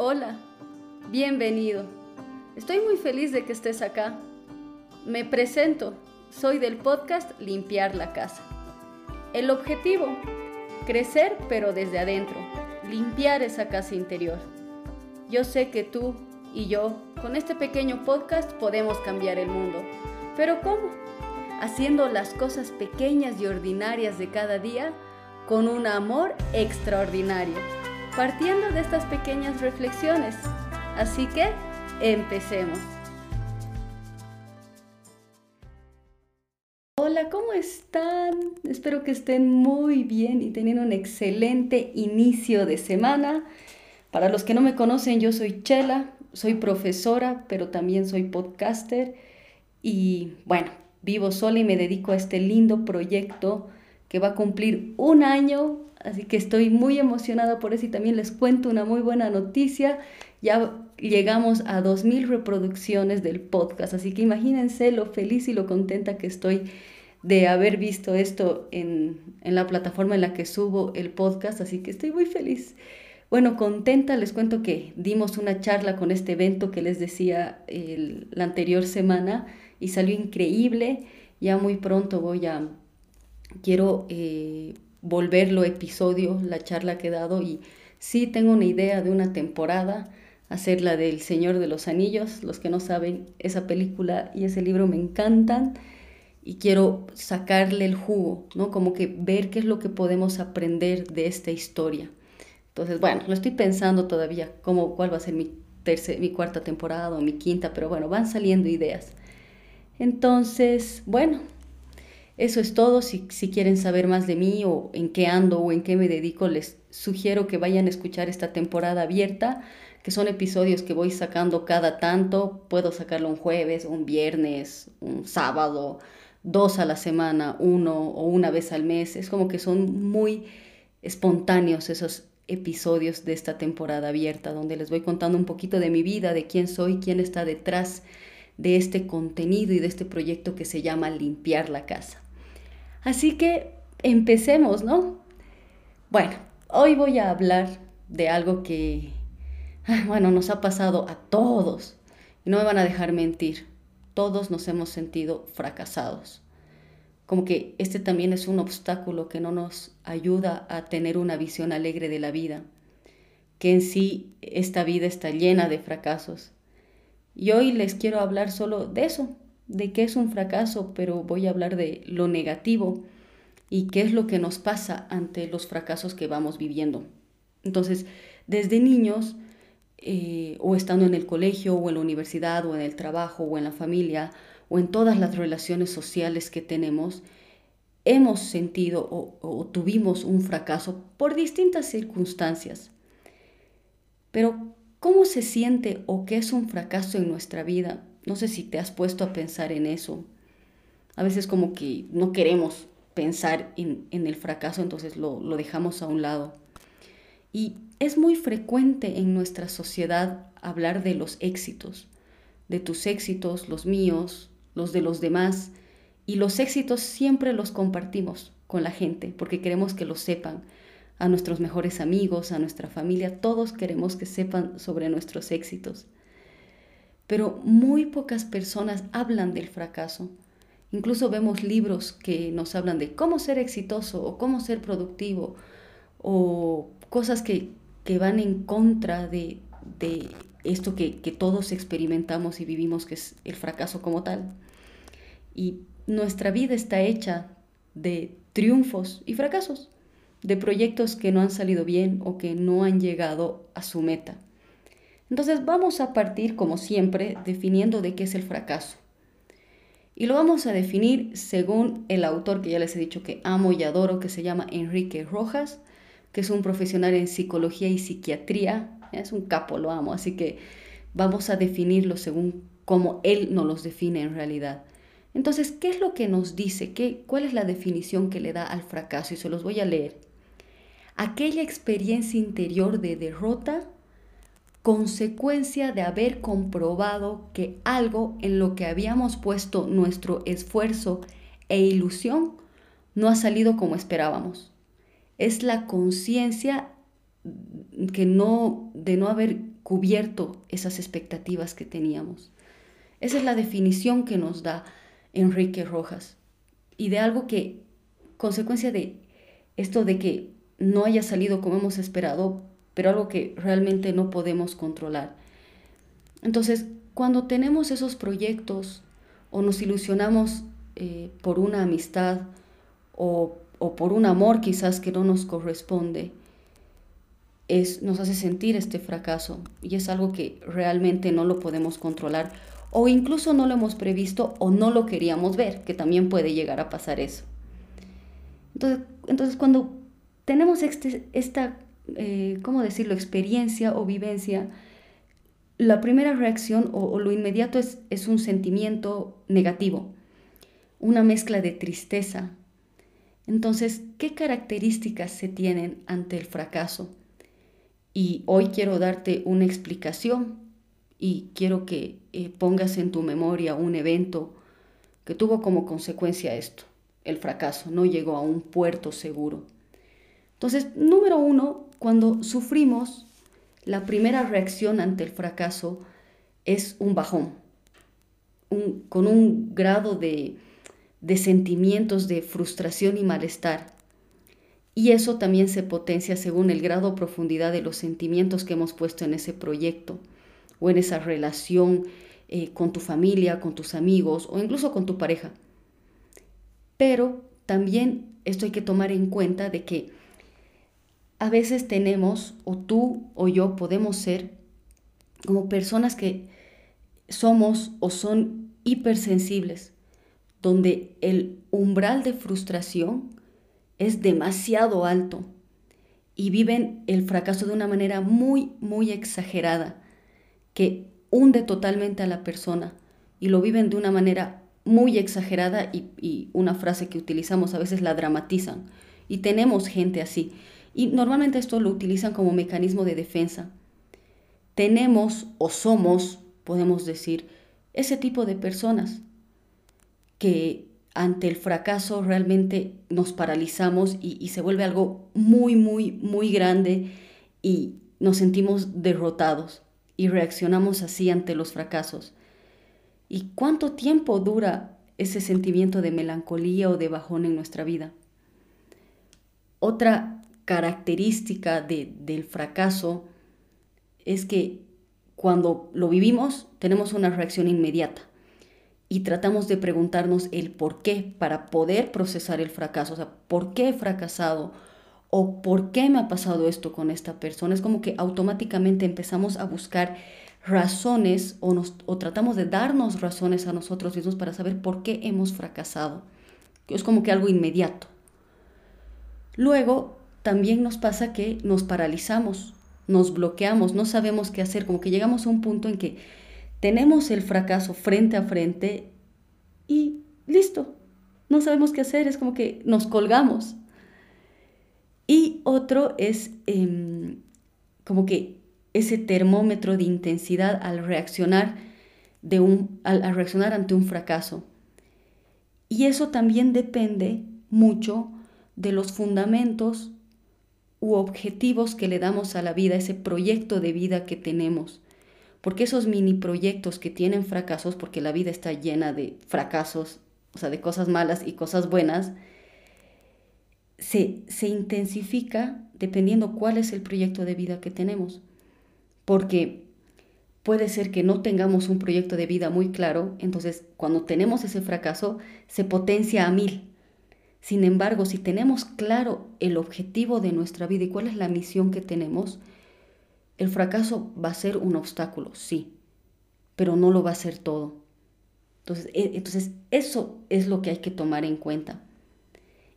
Hola, bienvenido. Estoy muy feliz de que estés acá. Me presento, soy del podcast Limpiar la Casa. El objetivo, crecer pero desde adentro, limpiar esa casa interior. Yo sé que tú y yo, con este pequeño podcast, podemos cambiar el mundo. ¿Pero cómo? Haciendo las cosas pequeñas y ordinarias de cada día con un amor extraordinario partiendo de estas pequeñas reflexiones. Así que empecemos. Hola, ¿cómo están? Espero que estén muy bien y teniendo un excelente inicio de semana. Para los que no me conocen, yo soy Chela, soy profesora, pero también soy podcaster y bueno, vivo sola y me dedico a este lindo proyecto que va a cumplir un año Así que estoy muy emocionada por eso y también les cuento una muy buena noticia. Ya llegamos a 2.000 reproducciones del podcast, así que imagínense lo feliz y lo contenta que estoy de haber visto esto en, la plataforma en la que subo el podcast, así que estoy muy feliz. Bueno, contenta, les cuento que dimos una charla con este evento que les decía la anterior semana y salió increíble. Ya muy pronto voy a, quiero eh, volverlo episodio, la charla que he dado y sí tengo una idea de una temporada, hacer la del Señor de los Anillos. Los que no saben, esa película y ese libro me encantan y quiero sacarle el jugo, ¿no? Como que ver qué es lo que podemos aprender de esta historia. Entonces, bueno, lo estoy pensando todavía, cómo, cuál va a ser mi, mi cuarta temporada o mi quinta, pero bueno, van saliendo ideas. Entonces, bueno, eso es todo. Si, quieren saber más de mí o en qué ando o en qué me dedico, les sugiero que vayan a escuchar esta temporada abierta, que son episodios que voy sacando cada tanto. Puedo sacarlo un jueves, un viernes, un sábado, dos a la semana, uno o una vez al mes. Es como que son muy espontáneos esos episodios de esta temporada abierta, donde les voy contando un poquito de mi vida, de quién soy, quién está detrás de este contenido y de este proyecto que se llama Limpiar la Casa. Así que empecemos, ¿no? Bueno, hoy voy a hablar de algo que, ah, bueno, nos ha pasado a todos. Y no me van a dejar mentir. Todos nos hemos sentido fracasados. Como que este también es un obstáculo que no nos ayuda a tener una visión alegre de la vida. Que en sí esta vida está llena de fracasos. Y hoy les quiero hablar solo de eso, de qué es un fracaso, pero voy a hablar de lo negativo y qué es lo que nos pasa ante los fracasos que vamos viviendo. Entonces, desde niños, eh, o estando en el colegio, o en la universidad, o en el trabajo, o en la familia, o en todas las relaciones sociales que tenemos, hemos sentido o, o tuvimos un fracaso por distintas circunstancias. Pero, ¿cómo se siente o qué es un fracaso en nuestra vida? No sé si te has puesto a pensar en eso. A veces como que no queremos pensar en, el fracaso, entonces lo, lo dejamos a un lado. Y es muy frecuente en nuestra sociedad hablar de los éxitos, de tus éxitos, los míos, los de los demás. Y los éxitos siempre los compartimos con la gente porque queremos que lo sepan. A nuestros mejores amigos, a nuestra familia, todos queremos que sepan sobre nuestros éxitos pero muy pocas personas hablan del fracaso. Incluso vemos libros que nos hablan de cómo ser exitoso o cómo ser productivo o cosas que, van en contra de, esto que, que, todos experimentamos y vivimos, que es el fracaso como tal. Y nuestra vida está hecha de triunfos y fracasos, de proyectos que no han salido bien o que no han llegado a su meta. Entonces vamos a partir, como siempre, definiendo de qué es el fracaso. Y lo vamos a definir según el autor que ya les he dicho que amo y adoro, que se llama Enrique Rojas, que es un profesional en psicología y psiquiatría. Es un capo, lo amo. Así que vamos a definirlo según cómo él nos los define en realidad. Entonces, ¿qué es lo que nos dice? ¿Qué, ¿Cuál es la definición que le da al fracaso? Y se los voy a leer. Aquella experiencia interior de derrota consecuencia de haber comprobado que algo en lo que habíamos puesto nuestro esfuerzo e ilusión no ha salido como esperábamos. Es la conciencia que no, de no haber cubierto esas expectativas que teníamos. Esa es la definición que nos da Enrique Rojas y de algo que, consecuencia de esto de que no haya salido como hemos esperado, pero algo que realmente no podemos controlar. Entonces, cuando tenemos esos proyectos o nos ilusionamos eh, por una amistad o, o, por un amor quizás que no nos corresponde, es, nos hace sentir este fracaso y es algo que realmente no lo podemos controlar o incluso no lo hemos previsto o no lo queríamos ver, que también puede llegar a pasar eso. Entonces, entonces cuando tenemos este, esta, eh, ¿cómo decirlo?, experiencia o vivencia, la primera reacción o, lo inmediato es, es un sentimiento negativo, una mezcla de tristeza. Entonces, ¿qué características se tienen ante el fracaso? Y hoy quiero darte una explicación y quiero que eh, pongas en tu memoria un evento que tuvo como consecuencia esto, el fracaso, no llegó a un puerto seguro. Entonces, número uno, cuando sufrimos, la primera reacción ante el fracaso es un bajón, con un grado de, de sentimientos de frustración y malestar. Y eso también se potencia según el grado o profundidad de los sentimientos que hemos puesto en ese proyecto o en esa relación eh, con tu familia, con tus amigos o incluso con tu pareja. Pero también esto hay que tomar en cuenta de que a veces tenemos, o tú o yo podemos ser, como personas que somos o son hipersensibles, donde el umbral de frustración es demasiado alto y viven el fracaso de una manera muy, muy exagerada que hunde totalmente a la persona y lo viven de una manera muy exagerada y, una frase que utilizamos a veces la dramatizan. Y tenemos gente así. Y normalmente esto lo utilizan como mecanismo de defensa. Tenemos o somos, podemos decir, ese tipo de personas que ante el fracaso realmente nos paralizamos y, se vuelve algo muy, muy, muy grande y nos sentimos derrotados y reaccionamos así ante los fracasos. ¿Y cuánto tiempo dura ese sentimiento de melancolía o de bajón en nuestra vida? Otra característica del fracaso es que cuando lo vivimos tenemos una reacción inmediata y tratamos de preguntarnos el por qué para poder procesar el fracaso, o sea, ¿por qué he fracasado? o por qué me ha pasado esto con esta persona. Es como que automáticamente empezamos a buscar razones o, nos, o tratamos de darnos razones a nosotros mismos para saber por qué hemos fracasado. Es como que algo inmediato. Luego también nos pasa que nos paralizamos, nos bloqueamos, no sabemos qué hacer, como que llegamos a un punto en que tenemos el fracaso frente a frente y listo, no sabemos qué hacer, es como que nos colgamos y otro es em, como que ese termómetro de intensidad al reaccionar, de un, al, reaccionar ante un fracaso. Y eso también depende mucho de los fundamentos u objetivos que le damos a la vida, ese proyecto de vida que tenemos. Porque esos mini proyectos que tienen fracasos, porque la vida está llena de fracasos, o sea, de cosas malas y cosas buenas, se, se intensifica dependiendo cuál es el proyecto de vida que tenemos. Porque puede ser que no tengamos un proyecto de vida muy claro, entonces cuando tenemos ese fracaso se potencia a mil. Sin embargo, si tenemos claro el objetivo de nuestra vida y cuál es la misión que tenemos, el fracaso va a ser un obstáculo, sí, pero no lo va a ser todo. Entonces, e, entonces eso es lo que hay que tomar en cuenta.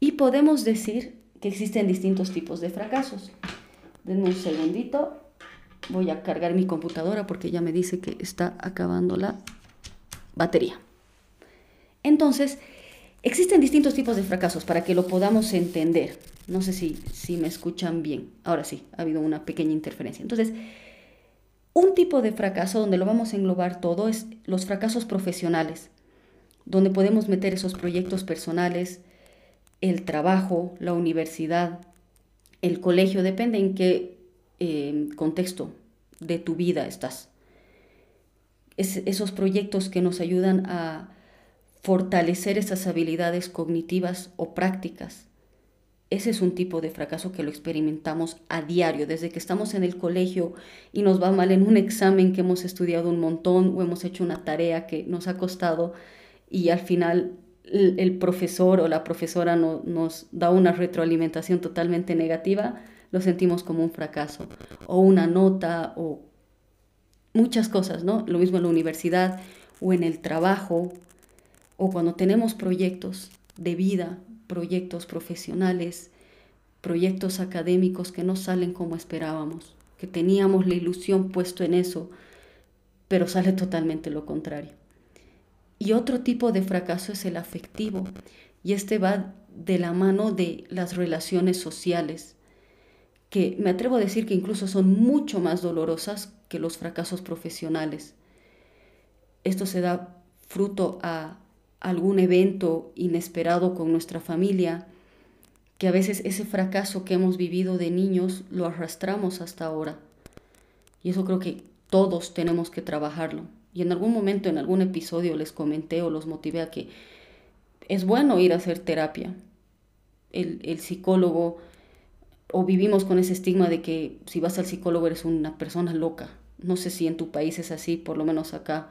Y podemos decir que existen distintos tipos de fracasos. Denme un segundito. Voy a cargar mi computadora porque ya me dice que está acabando la batería. Entonces, existen distintos tipos de fracasos para que lo podamos entender. No sé si, si me escuchan bien. Ahora sí, ha habido una pequeña interferencia. Entonces, un tipo de fracaso donde lo vamos a englobar todo es los fracasos profesionales, donde podemos meter esos proyectos personales, el trabajo, la universidad, el colegio, depende en qué eh, contexto de tu vida estás. esos proyectos que nos ayudan a fortalecer esas habilidades cognitivas o prácticas. Ese es un tipo de fracaso que lo experimentamos a diario, desde que estamos en el colegio y nos va mal en un examen que hemos estudiado un montón o hemos hecho una tarea que nos ha costado y al final el profesor o la profesora no, nos da una retroalimentación totalmente negativa, lo sentimos como un fracaso. O una nota o muchas cosas, ¿no? Lo mismo en la universidad o en el trabajo o cuando tenemos proyectos de vida, proyectos profesionales, proyectos académicos que no salen como esperábamos, que teníamos la ilusión puesto en eso, pero sale totalmente lo contrario. Y otro tipo de fracaso es el afectivo, y este va de la mano de las relaciones sociales, que me atrevo a decir que incluso son mucho más dolorosas que los fracasos profesionales. Esto se da fruto a algún evento inesperado con nuestra familia, que a veces ese fracaso que hemos vivido de niños lo arrastramos hasta ahora. Y eso creo que todos tenemos que trabajarlo. Y en algún momento, en algún episodio, les comenté o los motivé a que es bueno ir a hacer terapia. El, psicólogo, o vivimos con ese estigma de que si vas al psicólogo eres una persona loca. No sé si en tu país es así, por lo menos acá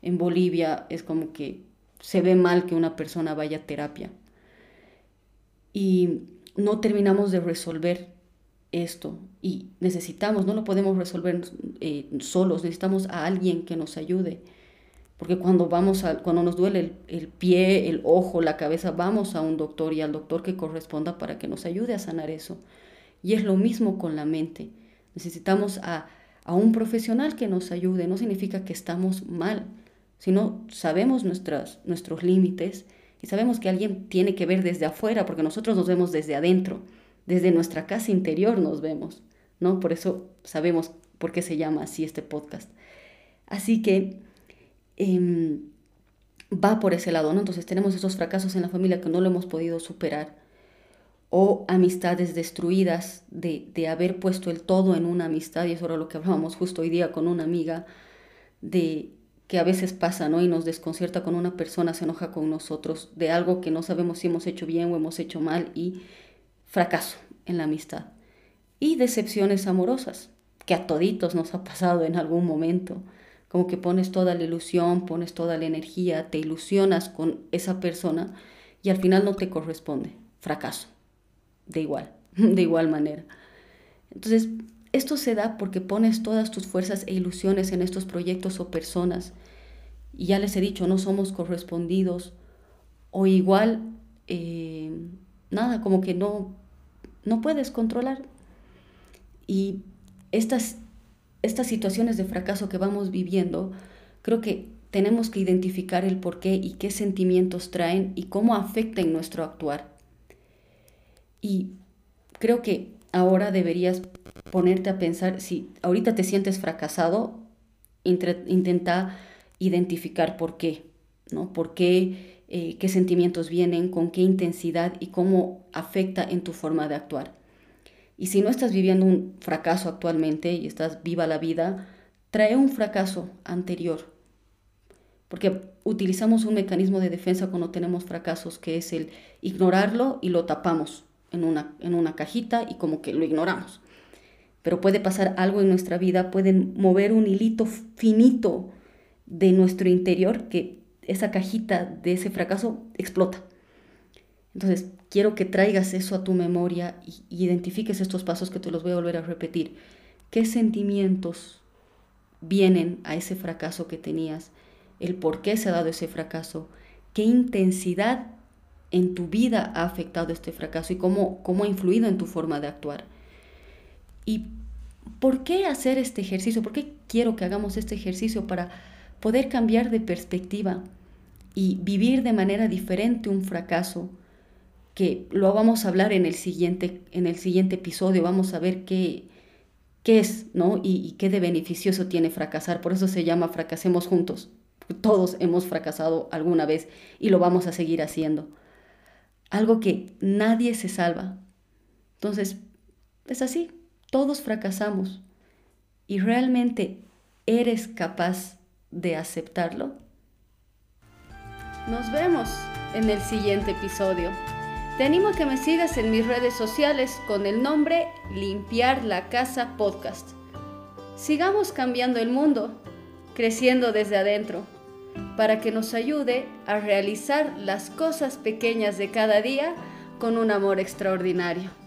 en Bolivia es como que se ve mal que una persona vaya a terapia. Y no terminamos de resolver esto y necesitamos, no lo podemos resolver eh, solos, necesitamos a alguien que nos ayude. Porque cuando, vamos a, cuando nos duele el, el, pie, el ojo, la cabeza, vamos a un doctor y al doctor que corresponda para que nos ayude a sanar eso. Y es lo mismo con la mente. Necesitamos a, a un profesional que nos ayude. No significa que estamos mal, sino sabemos nuestras, nuestros límites y sabemos que alguien tiene que ver desde afuera, porque nosotros nos vemos desde adentro desde nuestra casa interior nos vemos, ¿no? Por eso sabemos por qué se llama así este podcast. Así que em, va por ese lado, ¿no? Entonces tenemos esos fracasos en la familia que no lo hemos podido superar o amistades destruidas de, de, haber puesto el todo en una amistad, y eso era lo que hablábamos justo hoy día con una amiga, de que a veces pasa, ¿no? Y nos desconcierta con una persona, se enoja con nosotros de algo que no sabemos si hemos hecho bien o hemos hecho mal y fracaso en la amistad y decepciones amorosas, que a toditos nos ha pasado en algún momento, como que pones toda la ilusión, pones toda la energía, te ilusionas con esa persona y al final no te corresponde, fracaso, de igual, de igual manera. Entonces, esto se da porque pones todas tus fuerzas e ilusiones en estos proyectos o personas y ya les he dicho, no somos correspondidos o igual, eh, nada, como que no, no puedes controlar. Y estas, estas situaciones de fracaso que vamos viviendo, creo que tenemos que identificar el por qué y qué sentimientos traen y cómo afectan nuestro actuar. Y creo que ahora deberías ponerte a pensar, si ahorita te sientes fracasado, intenta identificar por qué, ¿no? ¿Por qué eh, qué sentimientos vienen, con qué intensidad y cómo afecta en tu forma de actuar. Y si no estás viviendo un fracaso actualmente y estás viva la vida, trae un fracaso anterior. Porque utilizamos un mecanismo de defensa cuando tenemos fracasos, que es el ignorarlo y lo tapamos en una, en una cajita y como que lo ignoramos. Pero puede pasar algo en nuestra vida, pueden mover un hilito finito de nuestro interior que esa cajita de ese fracaso explota. Entonces, quiero que traigas eso a tu memoria y identifiques estos pasos que te los voy a volver a repetir. ¿Qué sentimientos vienen a ese fracaso que tenías? ¿El por qué se ha dado ese fracaso? ¿Qué intensidad en tu vida ha afectado este fracaso y cómo, cómo ha influido en tu forma de actuar? ¿Y por qué hacer este ejercicio? ¿Por qué quiero que hagamos este ejercicio para poder cambiar de perspectiva y vivir de manera diferente un fracaso, que lo vamos a hablar en el siguiente, en el siguiente episodio, vamos a ver qué, qué es, ¿no? Y, y qué de beneficioso tiene fracasar. Por eso se llama Fracasemos Juntos. Todos hemos fracasado alguna vez y lo vamos a seguir haciendo. Algo que nadie se salva. Entonces, es así, todos fracasamos. ¿Y realmente eres capaz de aceptarlo? Nos vemos en el siguiente episodio. Te animo a que me sigas en mis redes sociales con el nombre Limpiar la Casa Podcast. Sigamos cambiando el mundo, creciendo desde adentro, para que nos ayude a realizar las cosas pequeñas de cada día con un amor extraordinario.